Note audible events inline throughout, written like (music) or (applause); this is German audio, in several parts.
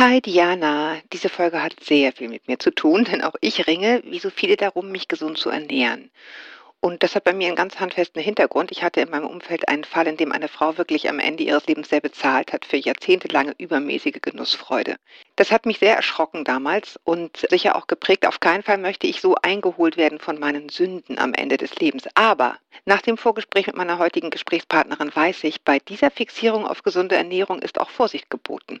Hi Diana, diese Folge hat sehr viel mit mir zu tun, (laughs) denn auch ich ringe, wie so viele darum, mich gesund zu ernähren. Und das hat bei mir einen ganz handfesten Hintergrund. Ich hatte in meinem Umfeld einen Fall, in dem eine Frau wirklich am Ende ihres Lebens sehr bezahlt hat für jahrzehntelange übermäßige Genussfreude. Das hat mich sehr erschrocken damals und sicher auch geprägt. Auf keinen Fall möchte ich so eingeholt werden von meinen Sünden am Ende des Lebens. Aber nach dem Vorgespräch mit meiner heutigen Gesprächspartnerin weiß ich, bei dieser Fixierung auf gesunde Ernährung ist auch Vorsicht geboten.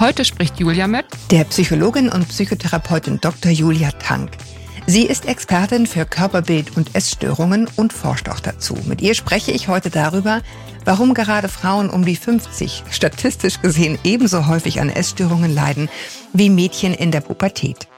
Heute spricht Julia mit der Psychologin und Psychotherapeutin Dr. Julia Tank. Sie ist Expertin für Körperbild und Essstörungen und forscht auch dazu. Mit ihr spreche ich heute darüber, warum gerade Frauen um die 50 statistisch gesehen ebenso häufig an Essstörungen leiden wie Mädchen in der Pubertät.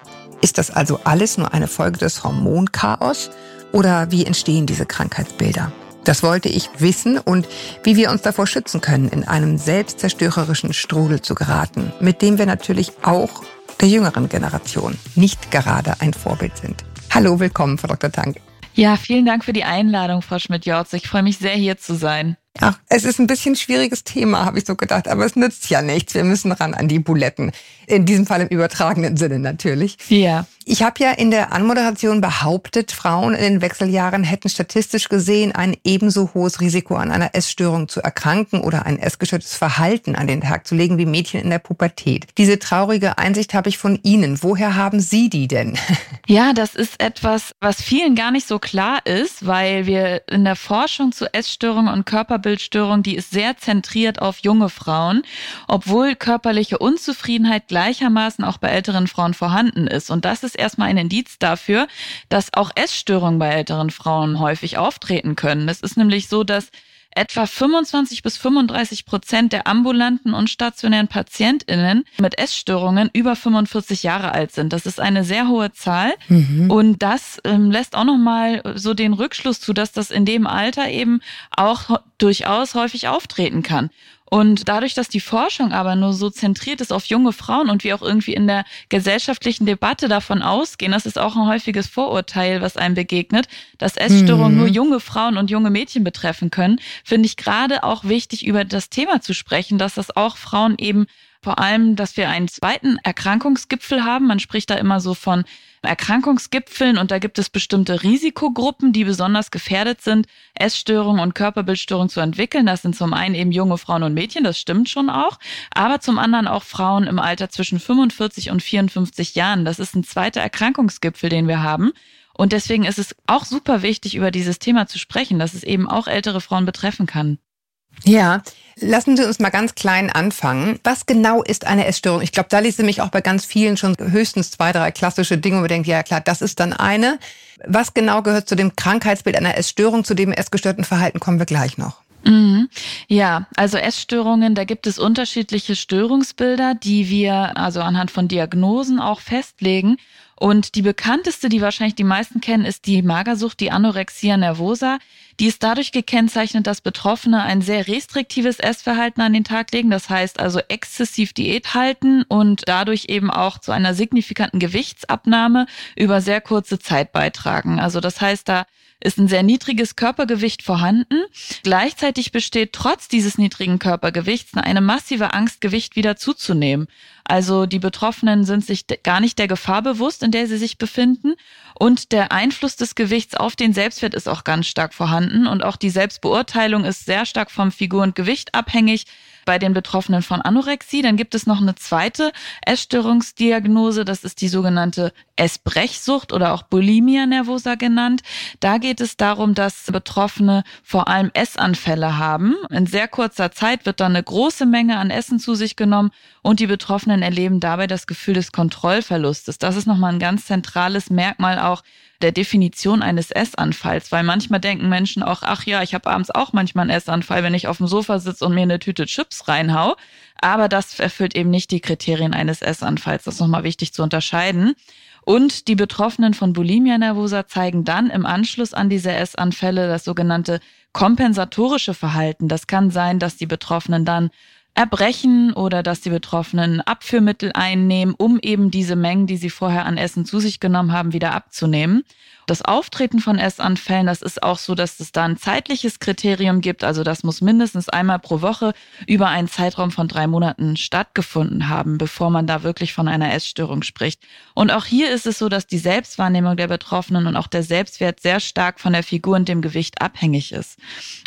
Ist das also alles nur eine Folge des Hormonchaos oder wie entstehen diese Krankheitsbilder? Das wollte ich wissen und wie wir uns davor schützen können, in einem selbstzerstörerischen Strudel zu geraten, mit dem wir natürlich auch der jüngeren Generation nicht gerade ein Vorbild sind. Hallo, willkommen, Frau Dr. Tank. Ja, vielen Dank für die Einladung, Frau Schmidt-Jorz. Ich freue mich sehr, hier zu sein. Ach, es ist ein bisschen schwieriges Thema, habe ich so gedacht, aber es nützt ja nichts. Wir müssen ran an die Buletten. In diesem Fall im übertragenen Sinne natürlich. Ja. Ich habe ja in der Anmoderation behauptet, Frauen in den Wechseljahren hätten statistisch gesehen ein ebenso hohes Risiko an einer Essstörung zu erkranken oder ein essgestörtes Verhalten an den Tag zu legen wie Mädchen in der Pubertät. Diese traurige Einsicht habe ich von Ihnen. Woher haben Sie die denn? (laughs) Ja, das ist etwas, was vielen gar nicht so klar ist, weil wir in der Forschung zu Essstörungen und Körperbildstörungen, die ist sehr zentriert auf junge Frauen, obwohl körperliche Unzufriedenheit gleichermaßen auch bei älteren Frauen vorhanden ist. Und das ist erstmal ein Indiz dafür, dass auch Essstörungen bei älteren Frauen häufig auftreten können. Es ist nämlich so, dass etwa 25 bis 35 Prozent der ambulanten und stationären PatientInnen mit Essstörungen über 45 Jahre alt sind. Das ist eine sehr hohe Zahl. Mhm. Und das ähm, lässt auch nochmal so den Rückschluss zu, dass das in dem Alter eben auch durchaus häufig auftreten kann. Und dadurch, dass die Forschung aber nur so zentriert ist auf junge Frauen und wir auch irgendwie in der gesellschaftlichen Debatte davon ausgehen, das ist auch ein häufiges Vorurteil, was einem begegnet, dass Essstörungen mhm. nur junge Frauen und junge Mädchen betreffen können, finde ich gerade auch wichtig, über das Thema zu sprechen, dass das auch Frauen eben vor allem, dass wir einen zweiten Erkrankungsgipfel haben. Man spricht da immer so von Erkrankungsgipfeln und da gibt es bestimmte Risikogruppen, die besonders gefährdet sind, Essstörungen und Körperbildstörungen zu entwickeln. Das sind zum einen eben junge Frauen und Mädchen, das stimmt schon auch, aber zum anderen auch Frauen im Alter zwischen 45 und 54 Jahren. Das ist ein zweiter Erkrankungsgipfel, den wir haben. Und deswegen ist es auch super wichtig, über dieses Thema zu sprechen, dass es eben auch ältere Frauen betreffen kann. Ja, lassen Sie uns mal ganz klein anfangen. Was genau ist eine Essstörung? Ich glaube, da liest mich auch bei ganz vielen schon höchstens zwei, drei klassische Dinge, wo man denkt, ja klar, das ist dann eine. Was genau gehört zu dem Krankheitsbild einer Essstörung? Zu dem essgestörten Verhalten kommen wir gleich noch. Mhm. Ja, also Essstörungen, da gibt es unterschiedliche Störungsbilder, die wir also anhand von Diagnosen auch festlegen. Und die bekannteste, die wahrscheinlich die meisten kennen, ist die Magersucht, die Anorexia nervosa. Die ist dadurch gekennzeichnet, dass Betroffene ein sehr restriktives Essverhalten an den Tag legen. Das heißt also exzessiv Diät halten und dadurch eben auch zu einer signifikanten Gewichtsabnahme über sehr kurze Zeit beitragen. Also das heißt, da ist ein sehr niedriges Körpergewicht vorhanden. Gleichzeitig besteht trotz dieses niedrigen Körpergewichts eine massive Angst, Gewicht wieder zuzunehmen. Also die Betroffenen sind sich gar nicht der Gefahr bewusst, in der sie sich befinden. Und der Einfluss des Gewichts auf den Selbstwert ist auch ganz stark vorhanden. Und auch die Selbstbeurteilung ist sehr stark vom Figur und Gewicht abhängig bei den Betroffenen von Anorexie. Dann gibt es noch eine zweite Essstörungsdiagnose, das ist die sogenannte Essbrechsucht oder auch Bulimia nervosa genannt. Da geht es darum, dass Betroffene vor allem Essanfälle haben. In sehr kurzer Zeit wird dann eine große Menge an Essen zu sich genommen und die Betroffenen erleben dabei das Gefühl des Kontrollverlustes. Das ist nochmal ein ganz zentrales Merkmal auch der Definition eines Essanfalls, weil manchmal denken Menschen auch, ach ja, ich habe abends auch manchmal einen Essanfall, wenn ich auf dem Sofa sitze und mir eine Tüte Chips reinhau. Aber das erfüllt eben nicht die Kriterien eines Essanfalls. Das ist nochmal wichtig zu unterscheiden. Und die Betroffenen von Bulimia nervosa zeigen dann im Anschluss an diese Essanfälle das sogenannte kompensatorische Verhalten. Das kann sein, dass die Betroffenen dann erbrechen oder dass die Betroffenen Abführmittel einnehmen, um eben diese Mengen, die sie vorher an Essen zu sich genommen haben, wieder abzunehmen. Das Auftreten von Essanfällen, das ist auch so, dass es da ein zeitliches Kriterium gibt. Also das muss mindestens einmal pro Woche über einen Zeitraum von drei Monaten stattgefunden haben, bevor man da wirklich von einer Essstörung spricht. Und auch hier ist es so, dass die Selbstwahrnehmung der Betroffenen und auch der Selbstwert sehr stark von der Figur und dem Gewicht abhängig ist.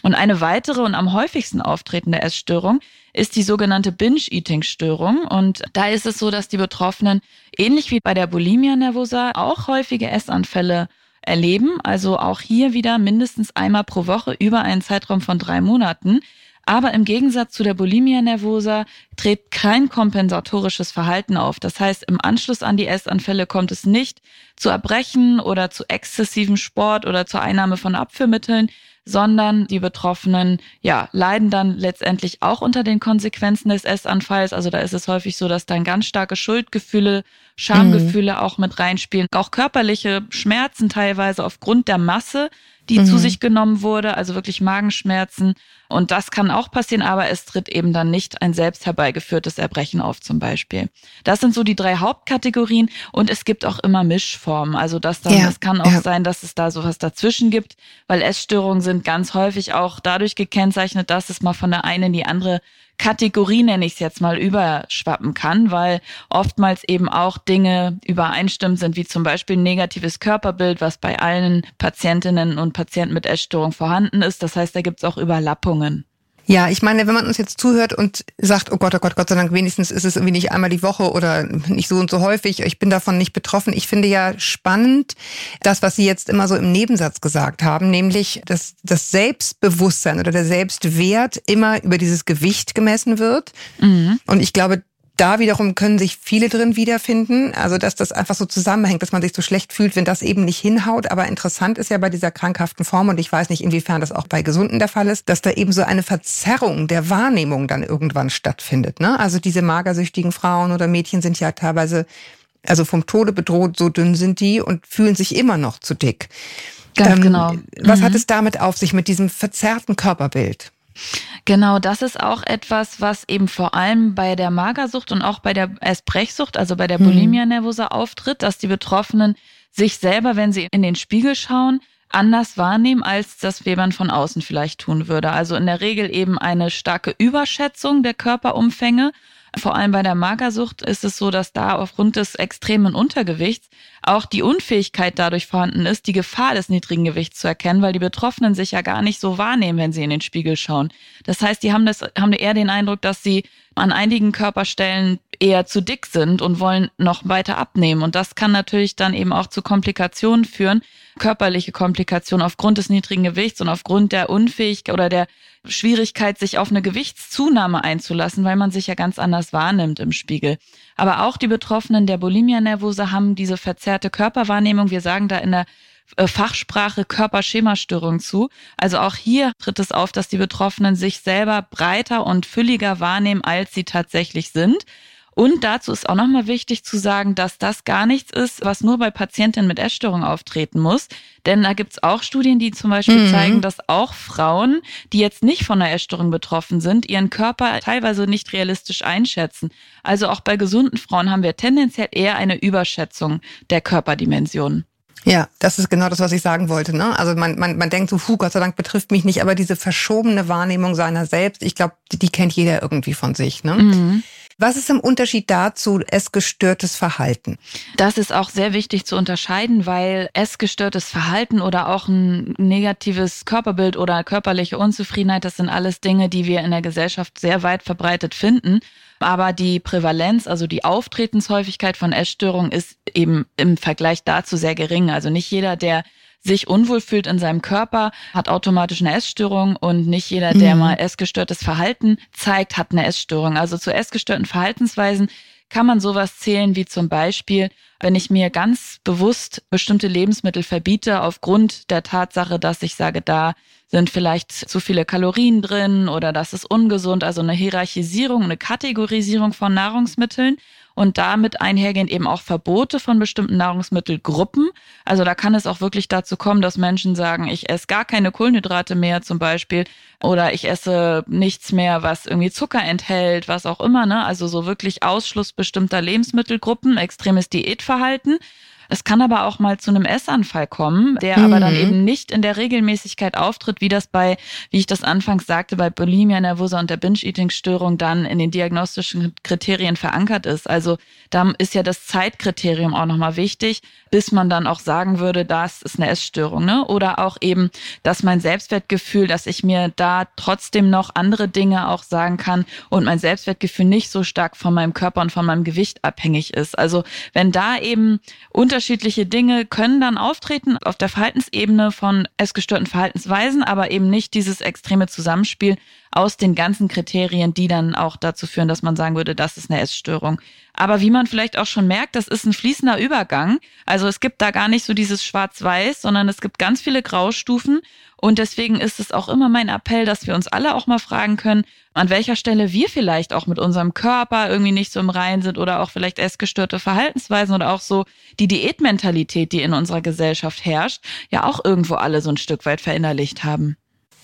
Und eine weitere und am häufigsten auftretende Essstörung ist die sogenannte Binge-Eating-Störung. Und da ist es so, dass die Betroffenen, ähnlich wie bei der Bulimia nervosa, auch häufige Essanfälle erleben. Also auch hier wieder mindestens einmal pro Woche über einen Zeitraum von drei Monaten. Aber im Gegensatz zu der Bulimia nervosa tritt kein kompensatorisches Verhalten auf. Das heißt, im Anschluss an die Essanfälle kommt es nicht zu Erbrechen oder zu exzessivem Sport oder zur Einnahme von Abführmitteln, sondern die Betroffenen ja leiden dann letztendlich auch unter den Konsequenzen des Essanfalls. Also da ist es häufig so, dass dann ganz starke Schuldgefühle, Schamgefühle mhm. auch mit reinspielen, auch körperliche Schmerzen teilweise aufgrund der Masse, die mhm. zu sich genommen wurde, also wirklich Magenschmerzen. Und das kann auch passieren, aber es tritt eben dann nicht ein selbst herbeigeführtes Erbrechen auf zum Beispiel. Das sind so die drei Hauptkategorien und es gibt auch immer Mischformen. Also das dann, ja, es kann auch ja. sein, dass es da sowas dazwischen gibt, weil Essstörungen sind ganz häufig auch dadurch gekennzeichnet, dass es mal von der einen in die andere Kategorie, nenne ich es jetzt mal, überschwappen kann, weil oftmals eben auch Dinge übereinstimmt sind, wie zum Beispiel ein negatives Körperbild, was bei allen Patientinnen und Patienten mit Essstörung vorhanden ist. Das heißt, da gibt es auch Überlappungen. Ja, ich meine, wenn man uns jetzt zuhört und sagt, oh Gott, oh Gott, Gott sei Dank, wenigstens ist es irgendwie nicht einmal die Woche oder nicht so und so häufig, ich bin davon nicht betroffen. Ich finde ja spannend, das, was Sie jetzt immer so im Nebensatz gesagt haben, nämlich, dass das Selbstbewusstsein oder der Selbstwert immer über dieses Gewicht gemessen wird. Mhm. Und ich glaube, da wiederum können sich viele drin wiederfinden. Also, dass das einfach so zusammenhängt, dass man sich so schlecht fühlt, wenn das eben nicht hinhaut. Aber interessant ist ja bei dieser krankhaften Form, und ich weiß nicht, inwiefern das auch bei Gesunden der Fall ist, dass da eben so eine Verzerrung der Wahrnehmung dann irgendwann stattfindet. Ne? Also diese magersüchtigen Frauen oder Mädchen sind ja teilweise, also vom Tode bedroht, so dünn sind die und fühlen sich immer noch zu dick. Ganz ähm, genau. Was mhm. hat es damit auf sich mit diesem verzerrten Körperbild? Genau, das ist auch etwas, was eben vor allem bei der Magersucht und auch bei der Essbrechsucht, also bei der mhm. Bulimia nervosa auftritt, dass die Betroffenen sich selber, wenn sie in den Spiegel schauen, anders wahrnehmen, als das man von außen vielleicht tun würde. Also in der Regel eben eine starke Überschätzung der Körperumfänge vor allem bei der Magersucht ist es so, dass da aufgrund des extremen Untergewichts auch die Unfähigkeit dadurch vorhanden ist, die Gefahr des niedrigen Gewichts zu erkennen, weil die Betroffenen sich ja gar nicht so wahrnehmen, wenn sie in den Spiegel schauen. Das heißt, die haben das, haben eher den Eindruck, dass sie an einigen Körperstellen eher zu dick sind und wollen noch weiter abnehmen. Und das kann natürlich dann eben auch zu Komplikationen führen, körperliche Komplikationen aufgrund des niedrigen Gewichts und aufgrund der Unfähigkeit oder der Schwierigkeit, sich auf eine Gewichtszunahme einzulassen, weil man sich ja ganz anders wahrnimmt im Spiegel. Aber auch die Betroffenen der Bulimia nervosa haben diese verzerrte Körperwahrnehmung. Wir sagen da in der äh, Fachsprache Körperschemastörung zu. Also auch hier tritt es auf, dass die Betroffenen sich selber breiter und fülliger wahrnehmen, als sie tatsächlich sind. Und dazu ist auch nochmal wichtig zu sagen, dass das gar nichts ist, was nur bei Patientinnen mit Essstörung auftreten muss. Denn da gibt es auch Studien, die zum Beispiel mhm. zeigen, dass auch Frauen, die jetzt nicht von einer Essstörung betroffen sind, ihren Körper teilweise nicht realistisch einschätzen. Also auch bei gesunden Frauen haben wir tendenziell eher eine Überschätzung der Körperdimensionen. Ja, das ist genau das, was ich sagen wollte. Ne? Also man, man, man denkt so, puh, Gott sei Dank betrifft mich nicht, aber diese verschobene Wahrnehmung seiner selbst, ich glaube, die, die, kennt jeder irgendwie von sich. Ne? Mhm. Was ist im Unterschied dazu essgestörtes Verhalten? Das ist auch sehr wichtig zu unterscheiden, weil essgestörtes Verhalten oder auch ein negatives Körperbild oder körperliche Unzufriedenheit, das sind alles Dinge, die wir in der Gesellschaft sehr weit verbreitet finden. Aber die Prävalenz, also die Auftretenshäufigkeit von Essstörungen ist eben im Vergleich dazu sehr gering. Also nicht jeder, der sich unwohl fühlt in seinem Körper, hat automatisch eine Essstörung und nicht jeder, der mhm. mal essgestörtes Verhalten zeigt, hat eine Essstörung. Also zu essgestörten Verhaltensweisen kann man sowas zählen wie zum Beispiel, wenn ich mir ganz bewusst bestimmte Lebensmittel verbiete aufgrund der Tatsache, dass ich sage, da sind vielleicht zu viele Kalorien drin oder das ist ungesund, also eine Hierarchisierung, eine Kategorisierung von Nahrungsmitteln und damit einhergehend eben auch Verbote von bestimmten Nahrungsmittelgruppen. Also da kann es auch wirklich dazu kommen, dass Menschen sagen, ich esse gar keine Kohlenhydrate mehr zum Beispiel oder ich esse nichts mehr, was irgendwie Zucker enthält, was auch immer. Ne? Also so wirklich Ausschluss bestimmter Lebensmittelgruppen, extremes Diätverhalten. Es kann aber auch mal zu einem Essanfall kommen, der mhm. aber dann mhm. eben nicht in der Regelmäßigkeit auftritt, wie das bei, wie ich das anfangs sagte, bei Bulimia nervosa und der Binge-Eating-Störung dann in den diagnostischen Kriterien verankert ist. Also da ist ja das Zeitkriterium auch nochmal wichtig, bis man dann auch sagen würde, das ist eine Essstörung. Ne? Oder auch eben, dass mein Selbstwertgefühl, dass ich mir da trotzdem noch andere Dinge auch sagen kann und mein Selbstwertgefühl nicht so stark von meinem Körper und von meinem Gewicht abhängig ist. Also wenn da eben unterschiedliche Dinge können dann auftreten auf der Verhaltensebene von essgestörten Verhaltensweisen, aber eben nicht dieses extreme Zusammenspiel aus den ganzen Kriterien, die dann auch dazu führen, dass man sagen würde, das ist eine Essstörung. Aber wie man vielleicht auch schon merkt, das ist ein fließender Übergang. Also es gibt da gar nicht so dieses Schwarz-Weiß, sondern es gibt ganz viele Graustufen. Und deswegen ist es auch immer mein Appell, dass wir uns alle auch mal fragen können, an welcher Stelle wir vielleicht auch mit unserem Körper irgendwie nicht so im Reinen sind oder auch vielleicht essgestörte Verhaltensweisen oder auch so die Diätmentalität, die in unserer Gesellschaft herrscht, ja auch irgendwo alle so ein Stück weit verinnerlicht haben.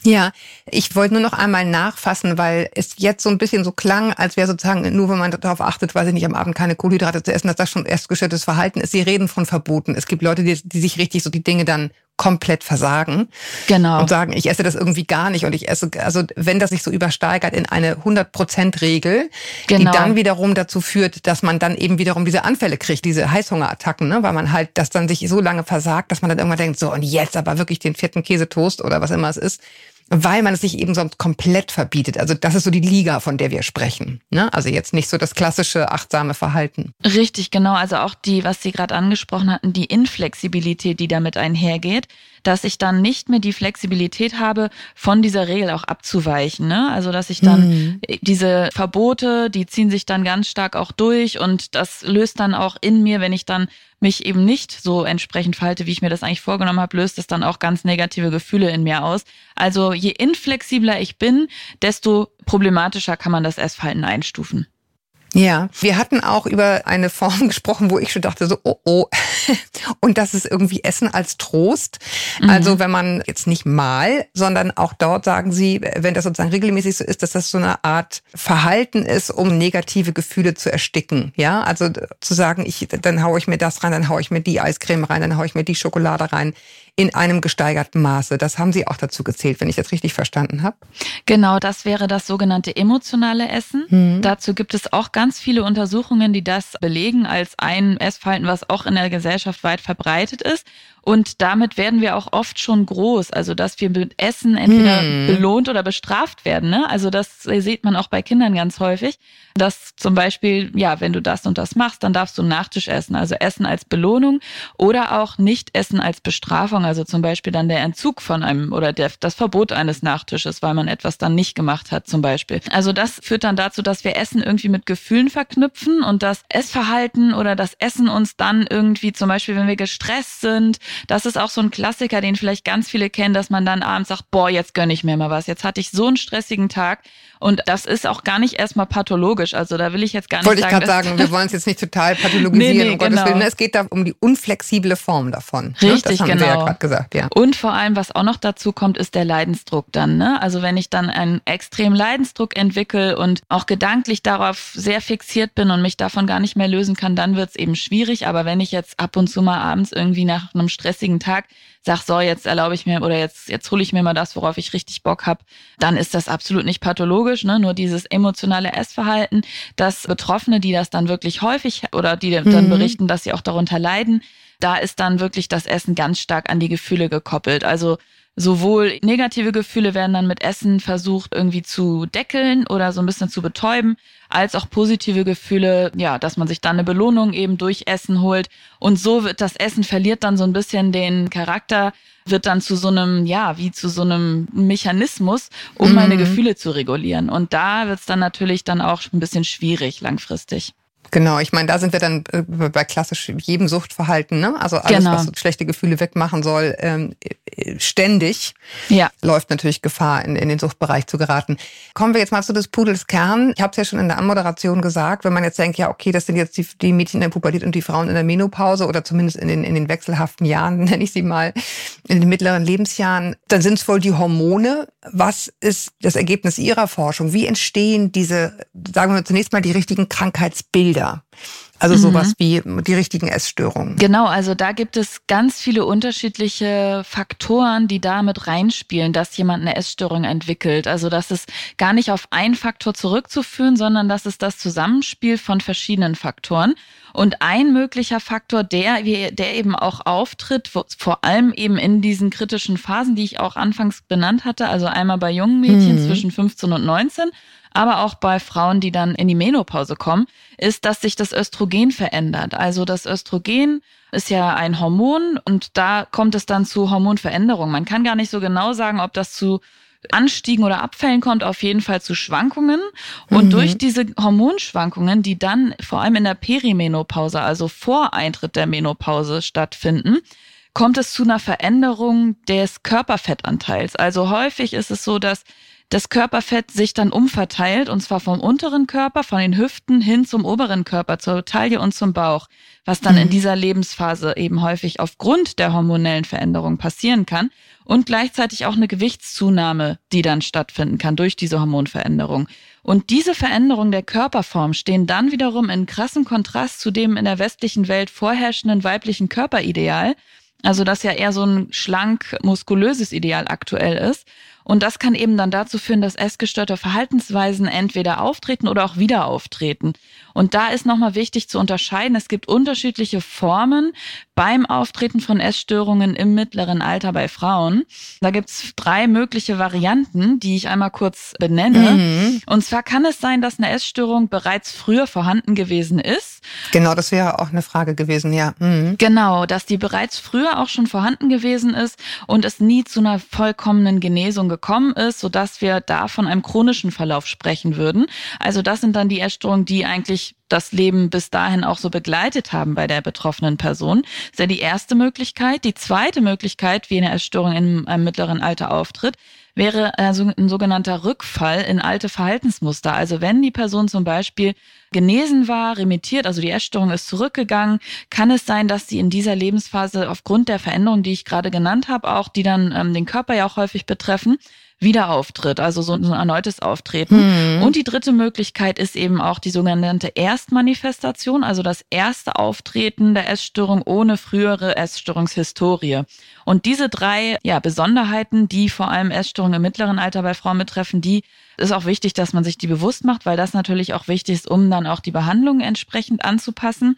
Ja, ich wollte nur noch einmal nachfassen, weil es jetzt so ein bisschen so klang, als wäre sozusagen, nur wenn man darauf achtet, weiß ich nicht, am Abend keine Kohlenhydrate zu essen, dass das schon erst gestörtes Verhalten ist. Sie reden von Verboten. Es gibt Leute, die, die sich richtig so die Dinge dann komplett versagen. Genau. Und sagen, ich esse das irgendwie gar nicht und ich esse, also wenn das sich so übersteigert in eine 100%-Regel, genau. die dann wiederum dazu führt, dass man dann eben wiederum diese Anfälle kriegt, diese Heißhungerattacken, ne? weil man halt das dann sich so lange versagt, dass man dann irgendwann denkt, so und jetzt aber wirklich den vierten Käsetoast oder was immer es ist weil man es sich eben sonst komplett verbietet. Also das ist so die Liga, von der wir sprechen. Ne? Also jetzt nicht so das klassische achtsame Verhalten. Richtig, genau. Also auch die, was Sie gerade angesprochen hatten, die Inflexibilität, die damit einhergeht dass ich dann nicht mehr die Flexibilität habe, von dieser Regel auch abzuweichen. Ne? Also dass ich dann mhm. diese Verbote, die ziehen sich dann ganz stark auch durch und das löst dann auch in mir, wenn ich dann mich eben nicht so entsprechend verhalte, wie ich mir das eigentlich vorgenommen habe, löst es dann auch ganz negative Gefühle in mir aus. Also je inflexibler ich bin, desto problematischer kann man das Essverhalten einstufen. Ja, wir hatten auch über eine Form (laughs) gesprochen, wo ich schon dachte, so, oh, oh. (laughs) Und das ist irgendwie Essen als Trost. Mhm. Also wenn man jetzt nicht mal, sondern auch dort sagen sie, wenn das sozusagen regelmäßig so ist, dass das so eine Art Verhalten ist, um negative Gefühle zu ersticken. Ja, also zu sagen, ich, dann haue ich mir das rein, dann haue ich mir die Eiscreme rein, dann haue ich mir die Schokolade rein in einem gesteigerten Maße. Das haben Sie auch dazu gezählt, wenn ich das richtig verstanden habe. Genau, das wäre das sogenannte emotionale Essen. Mhm. Dazu gibt es auch ganz viele Untersuchungen, die das belegen als ein Essverhalten, was auch in der Gesellschaft weit verbreitet ist. Und damit werden wir auch oft schon groß. Also, dass wir mit Essen entweder hm. belohnt oder bestraft werden. Ne? Also, das sieht man auch bei Kindern ganz häufig. Dass zum Beispiel, ja, wenn du das und das machst, dann darfst du Nachtisch essen. Also Essen als Belohnung oder auch nicht Essen als Bestrafung. Also zum Beispiel dann der Entzug von einem oder der, das Verbot eines Nachtisches, weil man etwas dann nicht gemacht hat, zum Beispiel. Also das führt dann dazu, dass wir Essen irgendwie mit Gefühlen verknüpfen und das Essverhalten oder das Essen uns dann irgendwie, zum Beispiel, wenn wir gestresst sind, das ist auch so ein Klassiker, den vielleicht ganz viele kennen, dass man dann abends sagt, boah, jetzt gönne ich mir mal was. Jetzt hatte ich so einen stressigen Tag. Und das ist auch gar nicht erstmal pathologisch. Also da will ich jetzt gar nicht Wollte sagen. Wollte ich gerade sagen, wir wollen es jetzt nicht total (laughs) pathologisieren, nee, nee, um Gottes genau. Willen. Es geht da um die unflexible Form davon. Ne? Richtig, das haben genau. wir ja gerade gesagt, ja. Und vor allem, was auch noch dazu kommt, ist der Leidensdruck dann. Ne? Also wenn ich dann einen extremen Leidensdruck entwickle und auch gedanklich darauf sehr fixiert bin und mich davon gar nicht mehr lösen kann, dann wird es eben schwierig. Aber wenn ich jetzt ab und zu mal abends irgendwie nach einem stressigen Tag sag, so, jetzt erlaube ich mir oder jetzt, jetzt hole ich mir mal das, worauf ich richtig Bock habe, dann ist das absolut nicht pathologisch, ne? Nur dieses emotionale Essverhalten, dass Betroffene, die das dann wirklich häufig oder die dann mhm. berichten, dass sie auch darunter leiden, da ist dann wirklich das Essen ganz stark an die Gefühle gekoppelt. Also sowohl negative Gefühle werden dann mit Essen versucht irgendwie zu deckeln oder so ein bisschen zu betäuben, als auch positive Gefühle, ja, dass man sich dann eine Belohnung eben durch Essen holt. Und so wird das Essen verliert dann so ein bisschen den Charakter, wird dann zu so einem, ja, wie zu so einem Mechanismus, um mhm. meine Gefühle zu regulieren. Und da wird es dann natürlich dann auch ein bisschen schwierig langfristig. Genau, ich meine, da sind wir dann äh, bei klassisch jedem Suchtverhalten, ne? Also alles, genau. was schlechte Gefühle wegmachen soll, ähm, äh, ständig ja. läuft natürlich Gefahr, in, in den Suchtbereich zu geraten. Kommen wir jetzt mal zu des Pudels Kern. Ich habe es ja schon in der Anmoderation gesagt, wenn man jetzt denkt, ja, okay, das sind jetzt die, die Mädchen in der Pubertät und die Frauen in der Menopause oder zumindest in den, in den wechselhaften Jahren, (laughs) nenne ich sie mal, in den mittleren Lebensjahren, dann sind es wohl die Hormone. Was ist das Ergebnis Ihrer Forschung? Wie entstehen diese, sagen wir zunächst mal, die richtigen Krankheitsbilder? Also mhm. sowas wie die richtigen Essstörungen. Genau, also da gibt es ganz viele unterschiedliche Faktoren, die da mit reinspielen, dass jemand eine Essstörung entwickelt. Also das ist gar nicht auf einen Faktor zurückzuführen, sondern das ist das Zusammenspiel von verschiedenen Faktoren. Und ein möglicher Faktor, der, der eben auch auftritt, vor allem eben in diesen kritischen Phasen, die ich auch anfangs benannt hatte, also einmal bei jungen Mädchen mhm. zwischen 15 und 19 aber auch bei Frauen, die dann in die Menopause kommen, ist, dass sich das Östrogen verändert. Also das Östrogen ist ja ein Hormon und da kommt es dann zu Hormonveränderungen. Man kann gar nicht so genau sagen, ob das zu Anstiegen oder Abfällen kommt, auf jeden Fall zu Schwankungen. Und mhm. durch diese Hormonschwankungen, die dann vor allem in der Perimenopause, also vor Eintritt der Menopause stattfinden, kommt es zu einer Veränderung des Körperfettanteils. Also häufig ist es so, dass das Körperfett sich dann umverteilt und zwar vom unteren Körper, von den Hüften hin zum oberen Körper, zur Taille und zum Bauch, was dann mhm. in dieser Lebensphase eben häufig aufgrund der hormonellen Veränderung passieren kann und gleichzeitig auch eine Gewichtszunahme, die dann stattfinden kann durch diese Hormonveränderung. Und diese Veränderung der Körperform stehen dann wiederum in krassem Kontrast zu dem in der westlichen Welt vorherrschenden weiblichen Körperideal, also das ja eher so ein schlank muskulöses Ideal aktuell ist. Und das kann eben dann dazu führen, dass essgestörte Verhaltensweisen entweder auftreten oder auch wieder auftreten. Und da ist nochmal wichtig zu unterscheiden, es gibt unterschiedliche Formen beim Auftreten von Essstörungen im mittleren Alter bei Frauen. Da gibt's drei mögliche Varianten, die ich einmal kurz benenne. Mhm. Und zwar kann es sein, dass eine Essstörung bereits früher vorhanden gewesen ist. Genau, das wäre auch eine Frage gewesen, ja. Mhm. Genau, dass die bereits früher auch schon vorhanden gewesen ist und es nie zu einer vollkommenen Genesung gekommen gekommen ist, sodass wir da von einem chronischen Verlauf sprechen würden. Also das sind dann die Essstörungen, die eigentlich das Leben bis dahin auch so begleitet haben bei der betroffenen Person. Das ist ja die erste Möglichkeit. Die zweite Möglichkeit, wie eine Essstörung in einem mittleren Alter auftritt, wäre also ein sogenannter Rückfall in alte Verhaltensmuster. Also wenn die Person zum Beispiel genesen war, remittiert, also die Essstörung ist zurückgegangen, kann es sein, dass sie in dieser Lebensphase aufgrund der Veränderungen, die ich gerade genannt habe, auch die dann ähm, den Körper ja auch häufig betreffen, wieder auftritt, also so ein erneutes Auftreten. Mhm. Und die dritte Möglichkeit ist eben auch die sogenannte Erstmanifestation, also das erste Auftreten der Essstörung ohne frühere Essstörungshistorie. Und diese drei ja, Besonderheiten, die vor allem Essstörungen im mittleren Alter bei Frauen betreffen, die ist auch wichtig, dass man sich die bewusst macht, weil das natürlich auch wichtig ist, um dann auch die Behandlung entsprechend anzupassen.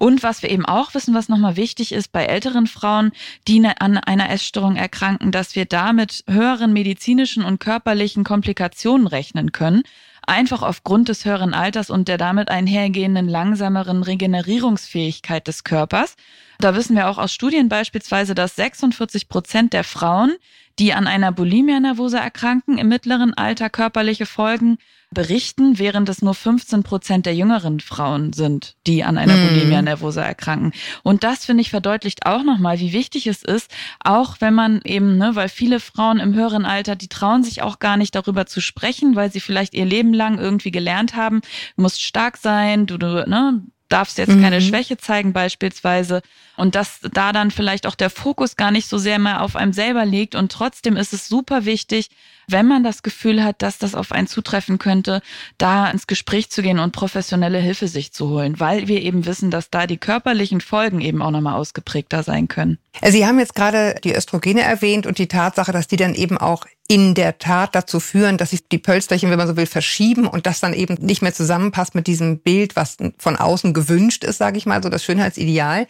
Und was wir eben auch wissen, was nochmal wichtig ist bei älteren Frauen, die ne, an einer Essstörung erkranken, dass wir da mit höheren medizinischen und körperlichen Komplikationen rechnen können. Einfach aufgrund des höheren Alters und der damit einhergehenden langsameren Regenerierungsfähigkeit des Körpers. Da wissen wir auch aus Studien beispielsweise, dass 46 Prozent der Frauen, die an einer Bulimia nervosa erkranken, im mittleren Alter körperliche Folgen berichten, während es nur 15 Prozent der jüngeren Frauen sind, die an einer hm. Bulimia nervosa erkranken. Und das, finde ich, verdeutlicht auch nochmal, wie wichtig es ist, auch wenn man eben, ne, weil viele Frauen im höheren Alter, die trauen sich auch gar nicht darüber zu sprechen, weil sie vielleicht ihr Leben lang irgendwie gelernt haben, du musst stark sein, du, du ne, darfst jetzt mhm. keine Schwäche zeigen beispielsweise und dass da dann vielleicht auch der Fokus gar nicht so sehr mehr auf einem selber liegt und trotzdem ist es super wichtig, wenn man das Gefühl hat, dass das auf einen zutreffen könnte, da ins Gespräch zu gehen und professionelle Hilfe sich zu holen, weil wir eben wissen, dass da die körperlichen Folgen eben auch nochmal ausgeprägter sein können. Sie haben jetzt gerade die Östrogene erwähnt und die Tatsache, dass die dann eben auch in der Tat dazu führen, dass sich die Pölsterchen, wenn man so will, verschieben und das dann eben nicht mehr zusammenpasst mit diesem Bild, was von außen gewünscht ist, sage ich mal, so das Schönheitsideal.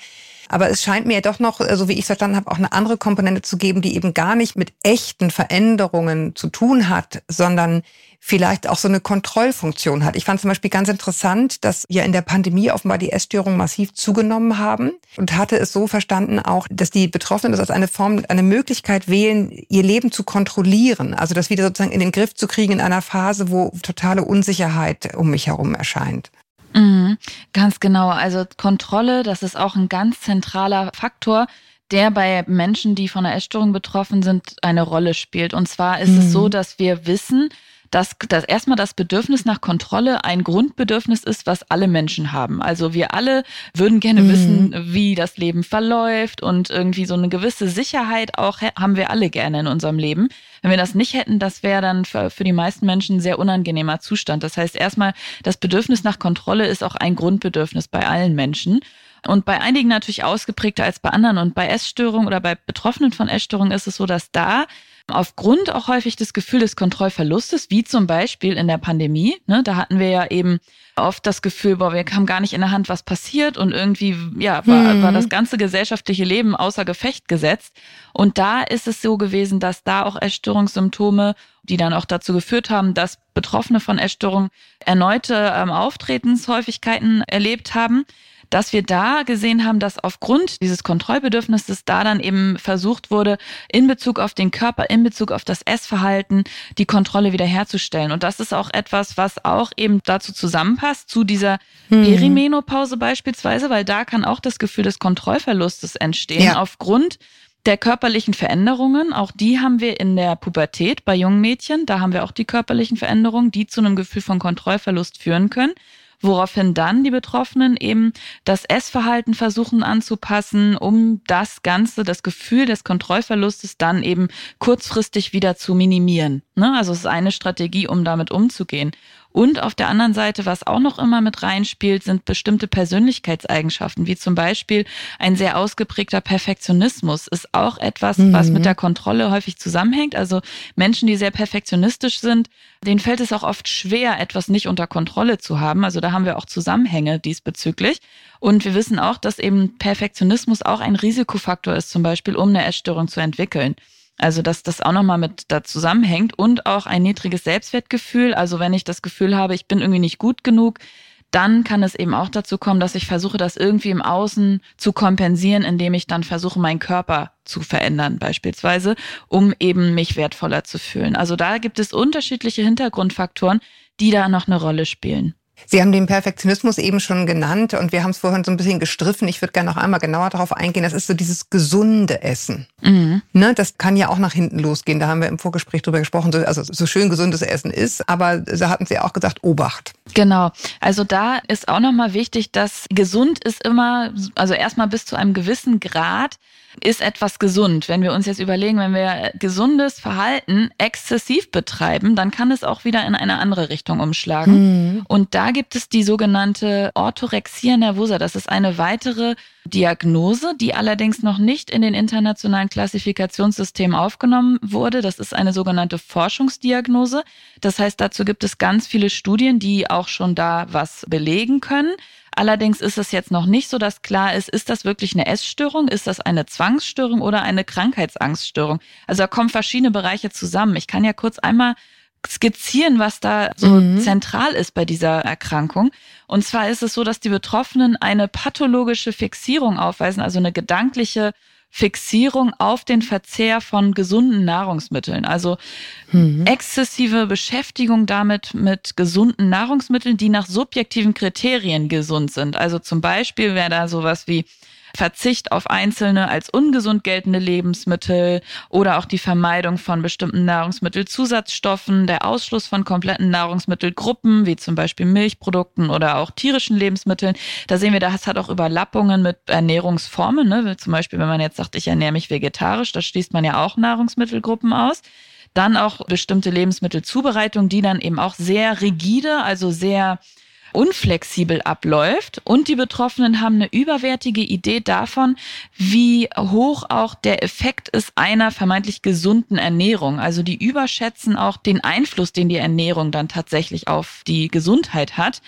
Aber es scheint mir doch noch, so wie ich es verstanden habe, auch eine andere Komponente zu geben, die eben gar nicht mit echten Veränderungen zu tun hat, sondern vielleicht auch so eine Kontrollfunktion hat. Ich fand zum Beispiel ganz interessant, dass ja in der Pandemie offenbar die Essstörungen massiv zugenommen haben und hatte es so verstanden auch, dass die Betroffenen das als eine Form, eine Möglichkeit wählen, ihr Leben zu kontrollieren. Also das wieder sozusagen in den Griff zu kriegen in einer Phase, wo totale Unsicherheit um mich herum erscheint. Mhm, ganz genau. Also Kontrolle, das ist auch ein ganz zentraler Faktor, der bei Menschen, die von einer Essstörung betroffen sind, eine Rolle spielt. Und zwar ist mhm. es so, mhm. dass wir wissen, dass, dass erstmal das Bedürfnis nach Kontrolle ein Grundbedürfnis ist, was alle Menschen haben. Also wir alle würden gerne mhm. wissen, wie das Leben verläuft und irgendwie so eine gewisse Sicherheit auch haben wir alle gerne in unserem Leben. Wenn wir das nicht hätten, das wäre dann für, für die meisten Menschen ein sehr unangenehmer Zustand. Das heißt erstmal, das Bedürfnis nach Kontrolle ist auch ein Grundbedürfnis bei allen Menschen. Und bei einigen natürlich ausgeprägter als bei anderen. Und bei Essstörungen oder bei Betroffenen von Essstörungen ist es so, dass da aufgrund auch häufig des Gefühls des Kontrollverlustes, wie zum Beispiel in der Pandemie, ne, da hatten wir ja eben oft das Gefühl, boah, wir haben gar nicht in der Hand, was passiert und irgendwie, ja, war, hm. war das ganze gesellschaftliche Leben außer Gefecht gesetzt. Und da ist es so gewesen, dass da auch Essstörungssymptome, die dann auch dazu geführt haben, dass Betroffene von Essstörungen erneute ähm, Auftretenshäufigkeiten erlebt haben dass wir da gesehen haben, dass aufgrund dieses Kontrollbedürfnisses da dann eben versucht wurde, in Bezug auf den Körper, in Bezug auf das Essverhalten, die Kontrolle wiederherzustellen. Und das ist auch etwas, was auch eben dazu zusammenpasst, zu dieser mhm. Perimenopause beispielsweise, weil da kann auch das Gefühl des Kontrollverlustes entstehen ja. aufgrund der körperlichen Veränderungen, auch die haben wir in der Pubertät bei jungen Mädchen, da haben wir auch die körperlichen Veränderungen, die zu einem Gefühl von Kontrollverlust führen können woraufhin dann die Betroffenen eben das Essverhalten versuchen anzupassen, um das Ganze, das Gefühl des Kontrollverlustes dann eben kurzfristig wieder zu minimieren. Ne? Also es ist eine Strategie, um damit umzugehen. Und auf der anderen Seite, was auch noch immer mit reinspielt, sind bestimmte Persönlichkeitseigenschaften, wie zum Beispiel ein sehr ausgeprägter Perfektionismus, ist auch etwas, mhm. was mit der Kontrolle häufig zusammenhängt. Also Menschen, die sehr perfektionistisch sind, denen fällt es auch oft schwer, etwas nicht unter Kontrolle zu haben. Also da haben wir auch Zusammenhänge diesbezüglich. Und wir wissen auch, dass eben Perfektionismus auch ein Risikofaktor ist, zum Beispiel, um eine Essstörung zu entwickeln. Also, dass das auch nochmal mit da zusammenhängt und auch ein niedriges Selbstwertgefühl. Also, wenn ich das Gefühl habe, ich bin irgendwie nicht gut genug, dann kann es eben auch dazu kommen, dass ich versuche, das irgendwie im Außen zu kompensieren, indem ich dann versuche, meinen Körper zu verändern, beispielsweise, um eben mich wertvoller zu fühlen. Also da gibt es unterschiedliche Hintergrundfaktoren, die da noch eine Rolle spielen. Sie haben den Perfektionismus eben schon genannt und wir haben es vorhin so ein bisschen gestriffen. Ich würde gerne noch einmal genauer darauf eingehen. Das ist so dieses gesunde Essen. Mhm. Ne, das kann ja auch nach hinten losgehen. Da haben wir im Vorgespräch drüber gesprochen, also so schön gesundes Essen ist. Aber da hatten Sie auch gesagt, Obacht. Genau. Also da ist auch nochmal wichtig, dass gesund ist immer, also erstmal bis zu einem gewissen Grad ist etwas gesund. Wenn wir uns jetzt überlegen, wenn wir gesundes Verhalten exzessiv betreiben, dann kann es auch wieder in eine andere Richtung umschlagen. Mhm. Und da gibt es die sogenannte Orthorexia nervosa. Das ist eine weitere Diagnose, die allerdings noch nicht in den internationalen Klassifikationssystemen aufgenommen wurde. Das ist eine sogenannte Forschungsdiagnose. Das heißt, dazu gibt es ganz viele Studien, die auch schon da was belegen können. Allerdings ist es jetzt noch nicht so, dass klar ist, ist das wirklich eine Essstörung, ist das eine Zwangsstörung oder eine Krankheitsangststörung? Also da kommen verschiedene Bereiche zusammen. Ich kann ja kurz einmal skizzieren, was da so mhm. zentral ist bei dieser Erkrankung. Und zwar ist es so, dass die Betroffenen eine pathologische Fixierung aufweisen, also eine gedankliche Fixierung auf den Verzehr von gesunden Nahrungsmitteln. Also mhm. exzessive Beschäftigung damit mit gesunden Nahrungsmitteln, die nach subjektiven Kriterien gesund sind. Also zum Beispiel wäre da sowas wie Verzicht auf einzelne als ungesund geltende Lebensmittel oder auch die Vermeidung von bestimmten Nahrungsmittelzusatzstoffen, der Ausschluss von kompletten Nahrungsmittelgruppen, wie zum Beispiel Milchprodukten oder auch tierischen Lebensmitteln. Da sehen wir, das hat auch Überlappungen mit Ernährungsformen. Ne? Zum Beispiel, wenn man jetzt sagt, ich ernähre mich vegetarisch, da schließt man ja auch Nahrungsmittelgruppen aus. Dann auch bestimmte Lebensmittelzubereitung, die dann eben auch sehr rigide, also sehr unflexibel abläuft und die Betroffenen haben eine überwertige Idee davon, wie hoch auch der Effekt ist einer vermeintlich gesunden Ernährung. Also die überschätzen auch den Einfluss, den die Ernährung dann tatsächlich auf die Gesundheit hat.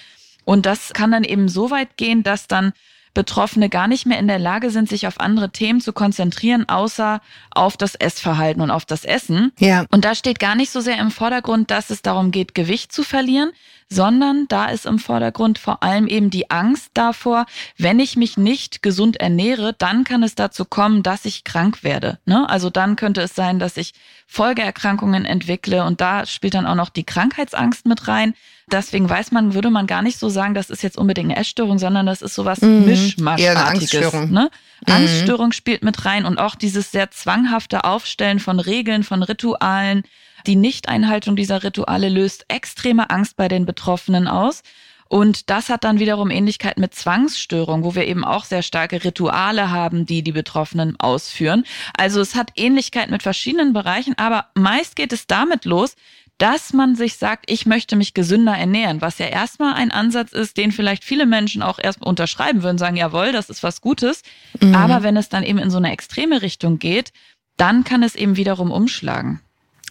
Und das kann dann eben so weit gehen, dass dann Betroffene gar nicht mehr in der Lage sind, sich auf andere Themen zu konzentrieren, außer auf das Essverhalten und auf das Essen. Ja. Und da steht gar nicht so sehr im Vordergrund, dass es darum geht, Gewicht zu verlieren, sondern da ist im Vordergrund vor allem eben die Angst davor, wenn ich mich nicht gesund ernähre, dann kann es dazu kommen, dass ich krank werde. Ne? Also dann könnte es sein, dass ich Folgeerkrankungen entwickle und da spielt dann auch noch die Krankheitsangst mit rein. Deswegen weiß man, würde man gar nicht so sagen, das ist jetzt unbedingt eine Essstörung, sondern das ist sowas mhm. Mischmaschartiges. Angststörung. Ne? Mhm. Angststörung spielt mit rein und auch dieses sehr zwanghafte Aufstellen von Regeln, von Ritualen, die Nichteinhaltung dieser Rituale löst extreme Angst bei den Betroffenen aus. Und das hat dann wiederum Ähnlichkeit mit Zwangsstörung, wo wir eben auch sehr starke Rituale haben, die die Betroffenen ausführen. Also es hat Ähnlichkeit mit verschiedenen Bereichen, aber meist geht es damit los, dass man sich sagt, ich möchte mich gesünder ernähren, was ja erstmal ein Ansatz ist, den vielleicht viele Menschen auch erstmal unterschreiben würden, sagen, jawohl, das ist was Gutes. Mhm. Aber wenn es dann eben in so eine extreme Richtung geht, dann kann es eben wiederum umschlagen.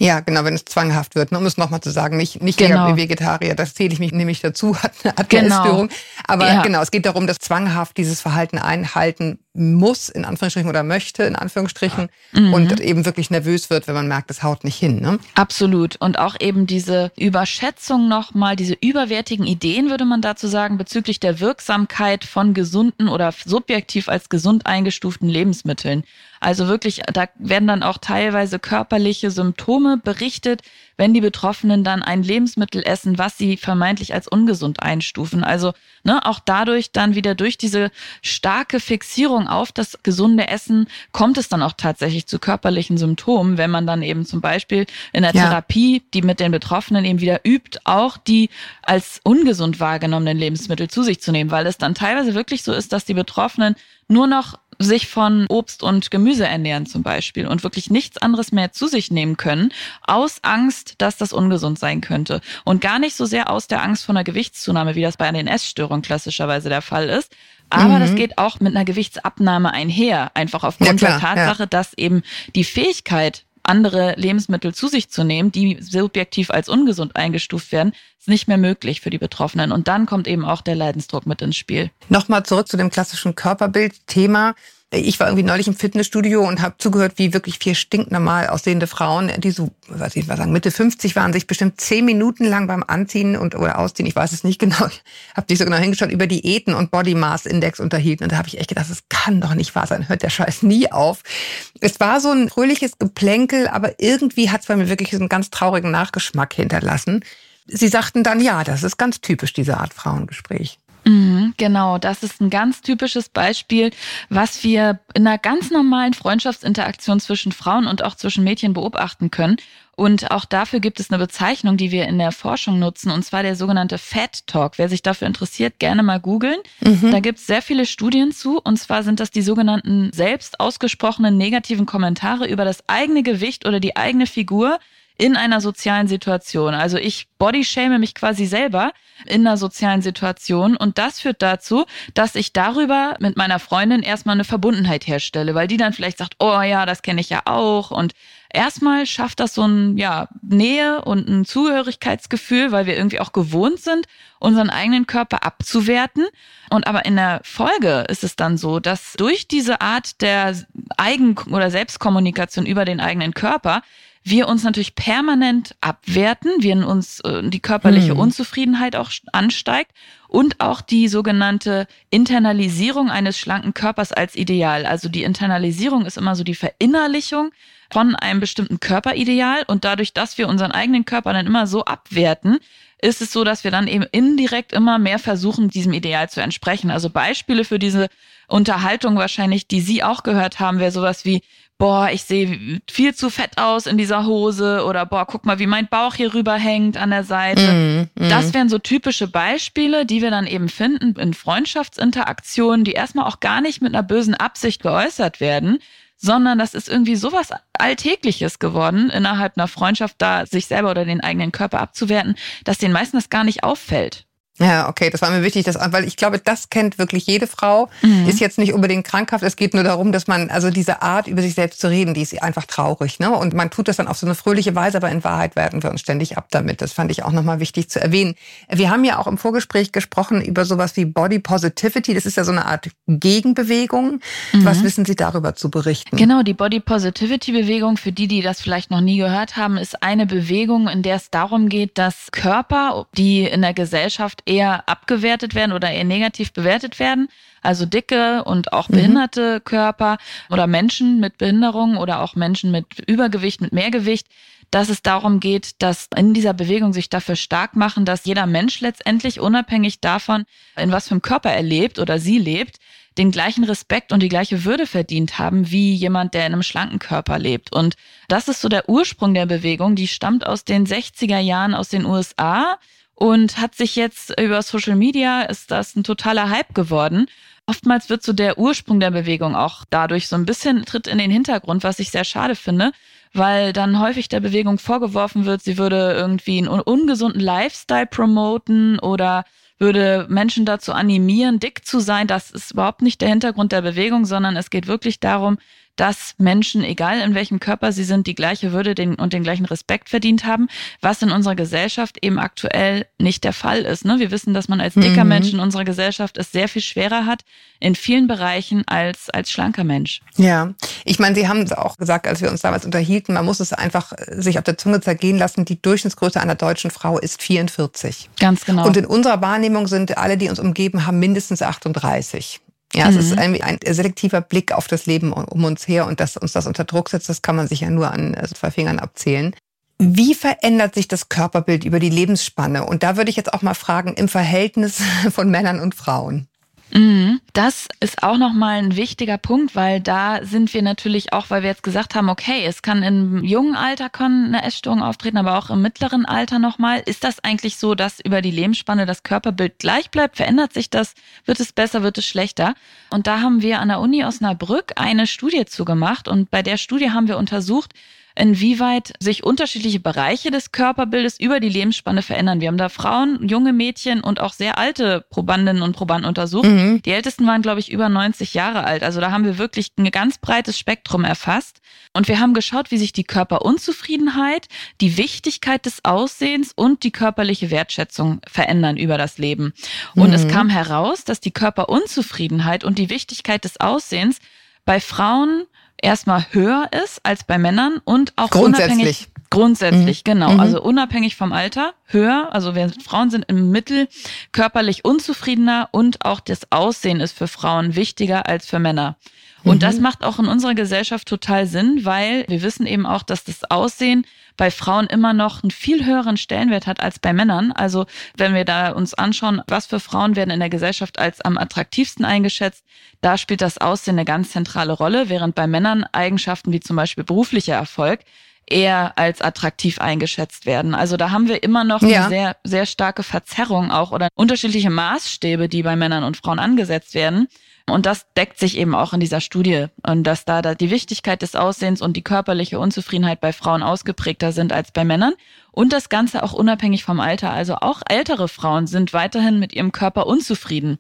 Ja, genau, wenn es zwanghaft wird. Ne, um es nochmal zu sagen, nicht, nicht genau. Vegetarier, das zähle ich mich nämlich dazu, hat eine ADHS-Störung. Genau. Aber ja. genau, es geht darum, dass zwanghaft dieses Verhalten einhalten muss, in Anführungsstrichen, oder möchte, in Anführungsstrichen, mhm. und eben wirklich nervös wird, wenn man merkt, es haut nicht hin. Ne? Absolut. Und auch eben diese Überschätzung nochmal, diese überwertigen Ideen, würde man dazu sagen, bezüglich der Wirksamkeit von gesunden oder subjektiv als gesund eingestuften Lebensmitteln. Also wirklich, da werden dann auch teilweise körperliche Symptome berichtet, wenn die Betroffenen dann ein Lebensmittel essen, was sie vermeintlich als ungesund einstufen. Also ne, auch dadurch dann wieder durch diese starke Fixierung auf das gesunde Essen kommt es dann auch tatsächlich zu körperlichen Symptomen, wenn man dann eben zum Beispiel in der ja. Therapie, die mit den Betroffenen eben wieder übt, auch die als ungesund wahrgenommenen Lebensmittel zu sich zu nehmen, weil es dann teilweise wirklich so ist, dass die Betroffenen nur noch sich von Obst und Gemüse ernähren zum Beispiel und wirklich nichts anderes mehr zu sich nehmen können, aus Angst, dass das ungesund sein könnte. Und gar nicht so sehr aus der Angst vor einer Gewichtszunahme, wie das bei den Essstörungen klassischerweise der Fall ist. Aber mhm. das geht auch mit einer Gewichtsabnahme einher, einfach aufgrund ja, klar, der Tatsache, ja. dass eben die Fähigkeit, andere Lebensmittel zu sich zu nehmen, die subjektiv als ungesund eingestuft werden, ist nicht mehr möglich für die Betroffenen. Und dann kommt eben auch der Leidensdruck mit ins Spiel. Nochmal zurück zu dem klassischen Körperbild-Thema ich war irgendwie neulich im Fitnessstudio und habe zugehört, wie wirklich vier stinknormal aussehende Frauen, die so, was ich mal sagen, Mitte 50 waren, sich bestimmt zehn Minuten lang beim Anziehen und oder Ausziehen, ich weiß es nicht genau, (laughs) habe nicht so genau hingeschaut, über Diäten und Body Mass Index unterhielten. Und da habe ich echt gedacht, das kann doch nicht wahr sein, hört der Scheiß nie auf. Es war so ein fröhliches Geplänkel, aber irgendwie hat es bei mir wirklich so einen ganz traurigen Nachgeschmack hinterlassen. Sie sagten dann, ja, das ist ganz typisch, diese Art Frauengespräch. Mhm, genau, das ist ein ganz typisches Beispiel, was wir in einer ganz normalen Freundschaftsinteraktion zwischen Frauen und auch zwischen Mädchen beobachten können. Und auch dafür gibt es eine Bezeichnung, die wir in der Forschung nutzen, und zwar der sogenannte Fat Talk. Wer sich dafür interessiert, gerne mal googeln. Mhm. Da gibt es sehr viele Studien zu, und zwar sind das die sogenannten selbst ausgesprochenen negativen Kommentare über das eigene Gewicht oder die eigene Figur in einer sozialen Situation. Also ich bodyshame mich quasi selber in einer sozialen Situation und das führt dazu, dass ich darüber mit meiner Freundin erstmal eine Verbundenheit herstelle, weil die dann vielleicht sagt, oh ja, das kenne ich ja auch und erstmal schafft das so ein ja, Nähe und ein Zugehörigkeitsgefühl, weil wir irgendwie auch gewohnt sind, unseren eigenen Körper abzuwerten. Und aber in der Folge ist es dann so, dass durch diese Art der Eigen- oder Selbstkommunikation über den eigenen Körper wir uns natürlich permanent abwerten, wir uns äh, die körperliche mhm. Unzufriedenheit auch ansteigt und auch die sogenannte Internalisierung eines schlanken Körpers als Ideal. Also die Internalisierung ist immer so die Verinnerlichung von einem bestimmten Körperideal und dadurch, dass wir unseren eigenen Körper dann immer so abwerten, ist es so, dass wir dann eben indirekt immer mehr versuchen, diesem Ideal zu entsprechen. Also Beispiele für diese Unterhaltung wahrscheinlich, die Sie auch gehört haben, wäre sowas wie, boah, ich sehe viel zu fett aus in dieser Hose oder boah, guck mal, wie mein Bauch hier rüber hängt an der Seite. Mm, mm. Das wären so typische Beispiele, die wir dann eben finden in Freundschaftsinteraktionen, die erstmal auch gar nicht mit einer bösen Absicht geäußert werden, sondern das ist irgendwie sowas Alltägliches geworden, innerhalb einer Freundschaft da sich selber oder den eigenen Körper abzuwerten, dass den meisten das gar nicht auffällt. Ja, okay, das war mir wichtig, dass, weil ich glaube, das kennt wirklich jede Frau. Mhm. Ist jetzt nicht unbedingt krankhaft. Es geht nur darum, dass man, also diese Art, über sich selbst zu reden, die ist einfach traurig. Ne? Und man tut das dann auf so eine fröhliche Weise, aber in Wahrheit werden wir uns ständig ab damit. Das fand ich auch nochmal wichtig zu erwähnen. Wir haben ja auch im Vorgespräch gesprochen über sowas wie Body Positivity. Das ist ja so eine Art Gegenbewegung. Mhm. Was wissen Sie darüber zu berichten? Genau, die Body Positivity Bewegung, für die, die das vielleicht noch nie gehört haben, ist eine Bewegung, in der es darum geht, dass Körper, die in der Gesellschaft eher abgewertet werden oder eher negativ bewertet werden. Also dicke und auch mhm. behinderte mhm. Körper oder Menschen mit Behinderung oder auch Menschen mit Übergewicht, mit Mehrgewicht, dass es darum geht, dass in dieser Bewegung sich dafür stark machen, dass jeder Mensch letztendlich unabhängig davon, in was für einem Körper er lebt oder sie lebt, den gleichen Respekt und die gleiche Würde verdient haben wie jemand, der in einem schlanken Körper lebt. Und das ist so der Ursprung der Bewegung. Die stammt aus den 60er Jahren aus den USA und hat sich jetzt über Social Media ist das ein totaler Hype geworden. Oftmals wird so der Ursprung der Bewegung auch dadurch so ein bisschen tritt in den Hintergrund, was ich sehr schade finde, weil dann häufig der Bewegung vorgeworfen wird, sie würde irgendwie einen ungesunden Lifestyle promoten oder würde Menschen dazu animieren, dick zu sein. Das ist überhaupt nicht der Hintergrund der Bewegung, sondern es geht wirklich darum, dass Menschen, egal in welchem Körper sie sind, die gleiche Würde den, und den gleichen Respekt verdient haben, was in unserer Gesellschaft eben aktuell nicht der Fall ist. Ne? Wir wissen, dass man als dicker mhm. Mensch in unserer Gesellschaft es sehr viel schwerer hat, in vielen Bereichen als, als schlanker Mensch. Ja, ich meine, Sie haben es auch gesagt, als wir uns damals unterhielten, man muss es einfach sich auf der Zunge zergehen lassen, die Durchschnittsgröße einer deutschen Frau ist 44. Ganz genau. Und in unserer Wahrnehmung sind alle, die uns umgeben, haben mindestens 38. Ja, mhm. es ist mhm. ein, ein, selektiver Blick auf das Leben um uns her und dass uns das unter Druck setzt, das kann man sich ja nur an also zwei Fingern abzählen. Wie verändert sich das Körperbild über die Lebensspanne? Und da würde ich jetzt auch mal fragen, im Verhältnis (laughs) von Männern und Frauen. Mhm. Das ist auch nochmal ein wichtiger Punkt, weil da sind wir natürlich auch, weil wir jetzt gesagt haben, okay, es kann im jungen Alter kann eine Essstörung auftreten, aber auch im mittleren Alter nochmal. Ist das eigentlich so, dass über die Lebensspanne das Körperbild gleich bleibt? Verändert sich das? Wird es besser? Wird es schlechter? Und da haben wir an der Uni Osnabrück eine Studie zugemacht und bei der Studie haben wir untersucht, inwieweit sich unterschiedliche Bereiche des Körperbildes über die Lebensspanne verändern. Wir haben da Frauen, junge Mädchen und auch sehr alte Probandinnen und Probanden untersucht. Mhm. Die ältesten waren, glaube ich, über 90 Jahre alt. Also da haben wir wirklich ein ganz breites Spektrum erfasst. Und wir haben geschaut, wie sich die Körperunzufriedenheit, die Wichtigkeit des Aussehens und die körperliche Wertschätzung verändern über das Leben. Und mhm. es kam heraus, dass die Körperunzufriedenheit und die Wichtigkeit des Aussehens bei Frauen erstmal höher ist als bei Männern und auch grundsätzlich. unabhängig. Grundsätzlich, mhm. genau. Mhm. Also unabhängig vom Alter höher. Also wir, Frauen sind im Mittel körperlich unzufriedener und auch das Aussehen ist für Frauen wichtiger als für Männer. Und mhm. das macht auch in unserer Gesellschaft total Sinn, weil wir wissen eben auch, dass das Aussehen bei Frauen immer noch einen viel höheren Stellenwert hat als bei Männern. Also wenn wir da uns anschauen, was für Frauen werden in der Gesellschaft als am attraktivsten eingeschätzt, da spielt das Aussehen eine ganz zentrale Rolle, während bei Männern Eigenschaften wie zum Beispiel beruflicher Erfolg eher als attraktiv eingeschätzt werden. Also da haben wir immer noch ja. eine sehr, sehr starke Verzerrung auch oder unterschiedliche Maßstäbe, die bei Männern und Frauen angesetzt werden. Und das deckt sich eben auch in dieser Studie. Und dass da, da die Wichtigkeit des Aussehens und die körperliche Unzufriedenheit bei Frauen ausgeprägter sind als bei Männern. Und das Ganze auch unabhängig vom Alter. Also auch ältere Frauen sind weiterhin mit ihrem Körper unzufrieden.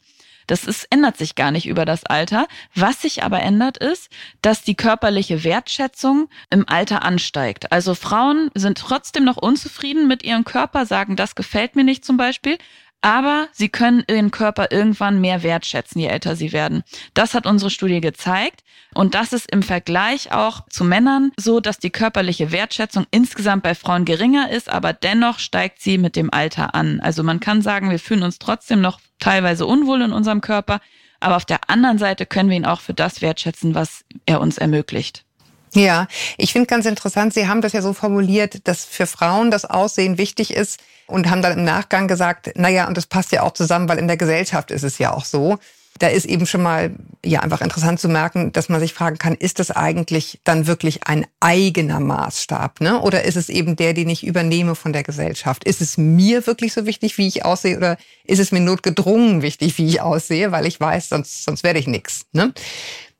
Das ist, ändert sich gar nicht über das Alter. Was sich aber ändert, ist, dass die körperliche Wertschätzung im Alter ansteigt. Also Frauen sind trotzdem noch unzufrieden mit ihrem Körper, sagen, das gefällt mir nicht zum Beispiel, aber sie können ihren Körper irgendwann mehr wertschätzen, je älter sie werden. Das hat unsere Studie gezeigt. Und das ist im Vergleich auch zu Männern so, dass die körperliche Wertschätzung insgesamt bei Frauen geringer ist, aber dennoch steigt sie mit dem Alter an. Also man kann sagen, wir fühlen uns trotzdem noch teilweise unwohl in unserem Körper, aber auf der anderen Seite können wir ihn auch für das wertschätzen, was er uns ermöglicht. Ja, ich finde ganz interessant, Sie haben das ja so formuliert, dass für Frauen das Aussehen wichtig ist und haben dann im Nachgang gesagt, naja, und das passt ja auch zusammen, weil in der Gesellschaft ist es ja auch so. Da ist eben schon mal ja einfach interessant zu merken, dass man sich fragen kann, ist das eigentlich dann wirklich ein eigener Maßstab, ne? Oder ist es eben der, den ich übernehme von der Gesellschaft? Ist es mir wirklich so wichtig, wie ich aussehe, oder ist es mir notgedrungen wichtig, wie ich aussehe, weil ich weiß, sonst sonst werde ich nichts, ne?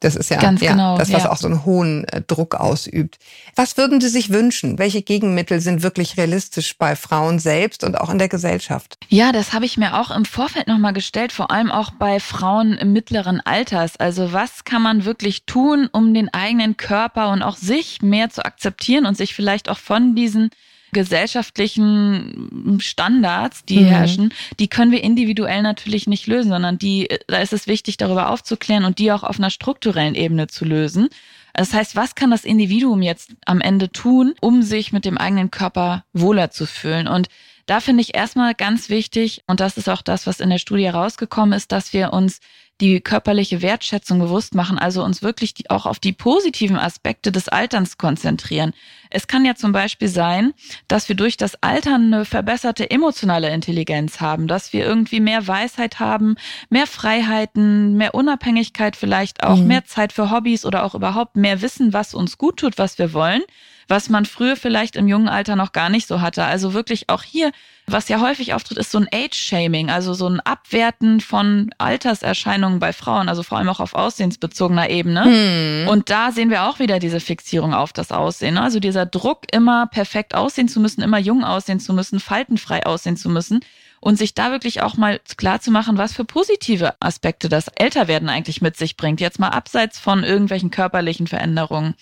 Das ist ja, Ganz ja genau, das, was ja. auch so einen hohen äh, Druck ausübt. Was würden Sie sich wünschen? Welche Gegenmittel sind wirklich realistisch bei Frauen selbst und auch in der Gesellschaft? Ja, das habe ich mir auch im Vorfeld nochmal gestellt, vor allem auch bei Frauen im mittleren Alters. Also was kann man wirklich tun, um den eigenen Körper und auch sich mehr zu akzeptieren und sich vielleicht auch von diesen gesellschaftlichen Standards, die Mhm. herrschen, die können wir individuell natürlich nicht lösen, sondern die, da ist es wichtig, darüber aufzuklären und die auch auf einer strukturellen Ebene zu lösen. Das heißt, was kann das Individuum jetzt am Ende tun, um sich mit dem eigenen Körper wohler zu fühlen? Und da finde ich erstmal ganz wichtig, und das ist auch das, was in der Studie herausgekommen ist, dass wir uns die körperliche Wertschätzung bewusst machen, also uns wirklich die, auch auf die positiven Aspekte des Alterns konzentrieren. Es kann ja zum Beispiel sein, dass wir durch das Altern eine verbesserte emotionale Intelligenz haben, dass wir irgendwie mehr Weisheit haben, mehr Freiheiten, mehr Unabhängigkeit vielleicht auch, Mhm. mehr Zeit für Hobbys oder auch überhaupt mehr Wissen, was uns gut tut, was wir wollen was man früher vielleicht im jungen Alter noch gar nicht so hatte. Also wirklich auch hier, was ja häufig auftritt, ist so ein Age-Shaming, also so ein Abwerten von Alterserscheinungen bei Frauen, also vor allem auch auf aussehensbezogener Ebene. Hm. Und da sehen wir auch wieder diese Fixierung auf das Aussehen. ne? Also dieser Druck, immer perfekt aussehen zu müssen, immer jung aussehen zu müssen, faltenfrei aussehen zu müssen. Und sich da wirklich auch mal klar zu machen, was für positive Aspekte das Älterwerden eigentlich mit sich bringt. Jetzt mal abseits von irgendwelchen körperlichen Veränderungen.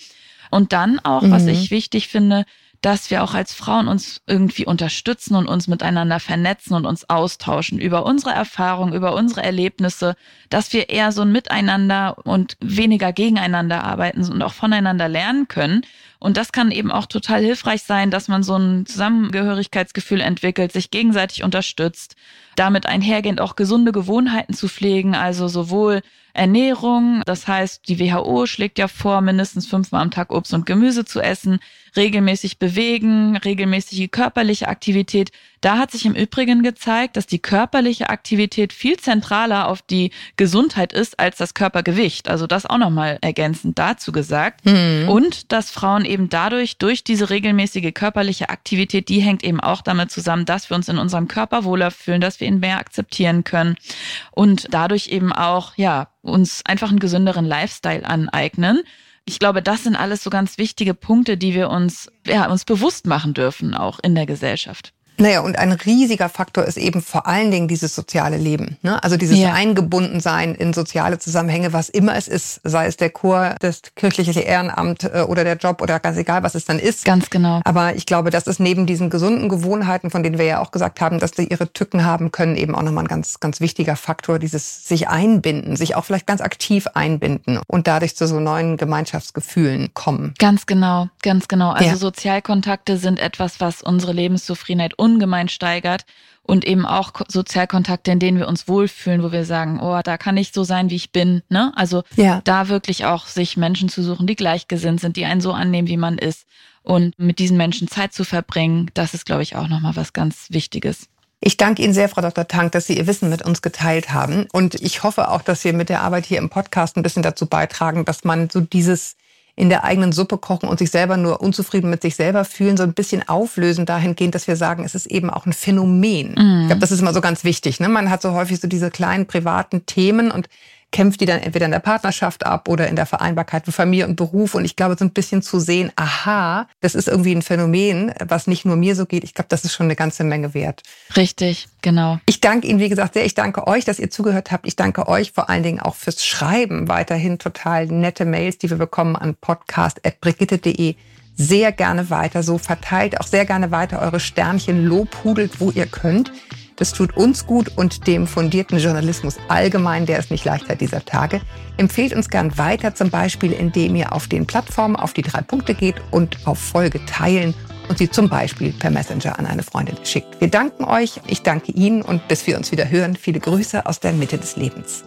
Und dann auch, was Mhm. ich wichtig finde, dass wir auch als Frauen uns irgendwie unterstützen und uns miteinander vernetzen und uns austauschen über unsere Erfahrungen, über unsere Erlebnisse, dass wir eher so ein Miteinander und weniger gegeneinander arbeiten und auch voneinander lernen können. Und das kann eben auch total hilfreich sein, dass man so ein Zusammengehörigkeitsgefühl entwickelt, sich gegenseitig unterstützt, damit einhergehend auch gesunde Gewohnheiten zu pflegen, also sowohl Ernährung, das heißt, die WHO schlägt ja vor, mindestens fünfmal am Tag Obst und Gemüse zu essen, regelmäßig bewegen, regelmäßige körperliche Aktivität. Da hat sich im Übrigen gezeigt, dass die körperliche Aktivität viel zentraler auf die Gesundheit ist als das Körpergewicht. Also das auch nochmal ergänzend dazu gesagt. Hm. Und dass Frauen eben dadurch, durch diese regelmäßige körperliche Aktivität, die hängt eben auch damit zusammen, dass wir uns in unserem Körper wohler fühlen, dass wir ihn mehr akzeptieren können und dadurch eben auch, ja, uns einfach einen gesünderen Lifestyle aneignen. Ich glaube, das sind alles so ganz wichtige Punkte, die wir uns, ja, uns bewusst machen dürfen, auch in der Gesellschaft. Naja, und ein riesiger Faktor ist eben vor allen Dingen dieses soziale Leben. Ne? Also dieses Ja. Eingebundensein in soziale Zusammenhänge, was immer es ist, sei es der Chor, das kirchliche Ehrenamt äh, oder der Job oder ganz egal, was es dann ist. Ganz genau. Aber ich glaube, das ist neben diesen gesunden Gewohnheiten, von denen wir ja auch gesagt haben, dass die ihre Tücken haben können, eben auch nochmal ein ganz, ganz wichtiger Faktor, dieses sich einbinden, sich auch vielleicht ganz aktiv einbinden und dadurch zu so neuen Gemeinschaftsgefühlen kommen. Ganz genau, ganz genau. Also Ja. Sozialkontakte sind etwas, was unsere Lebenszufriedenheit ungemein steigert und eben auch Ko- Sozialkontakte, in denen wir uns wohlfühlen, wo wir sagen, oh, da kann ich so sein, wie ich bin. Ne? Also Ja. da wirklich auch sich Menschen zu suchen, die gleichgesinnt sind, die einen so annehmen, wie man ist und mit diesen Menschen Zeit zu verbringen, das ist, glaube ich, auch nochmal was ganz Wichtiges. Ich danke Ihnen sehr, Frau Dr. Tank, dass Sie Ihr Wissen mit uns geteilt haben. Und ich hoffe auch, dass wir mit der Arbeit hier im Podcast ein bisschen dazu beitragen, dass man so dieses in der eigenen Suppe kochen und sich selber nur unzufrieden mit sich selber fühlen, so ein bisschen auflösen dahingehend, dass wir sagen, es ist eben auch ein Phänomen. Ich glaube, das ist immer so ganz wichtig. Ne? Man hat so häufig so diese kleinen privaten Themen und kämpft die dann entweder in der Partnerschaft ab oder in der Vereinbarkeit von Familie und Beruf. Und ich glaube, so ein bisschen zu sehen, aha, das ist irgendwie ein Phänomen, was nicht nur mir so geht. Ich glaube, das ist schon eine ganze Menge wert. Richtig, genau. Ich danke Ihnen, wie gesagt, sehr. Ich danke euch, dass ihr zugehört habt. Ich danke euch vor allen Dingen auch fürs Schreiben. Weiterhin total nette Mails, die wir bekommen an podcast.brigitte.de. Sehr gerne weiter so. Verteilt auch sehr gerne weiter eure Sternchen, lobhudelt, wo ihr könnt. Das tut uns gut und dem fundierten Journalismus allgemein, der es nicht leicht hat dieser Tage. Empfehlt uns gern weiter, zum Beispiel, indem ihr auf den Plattformen auf die drei Punkte geht und auf Folge teilen und sie zum Beispiel per Messenger an eine Freundin schickt. Wir danken euch, ich danke Ihnen und bis wir uns wieder hören, viele Grüße aus der Mitte des Lebens.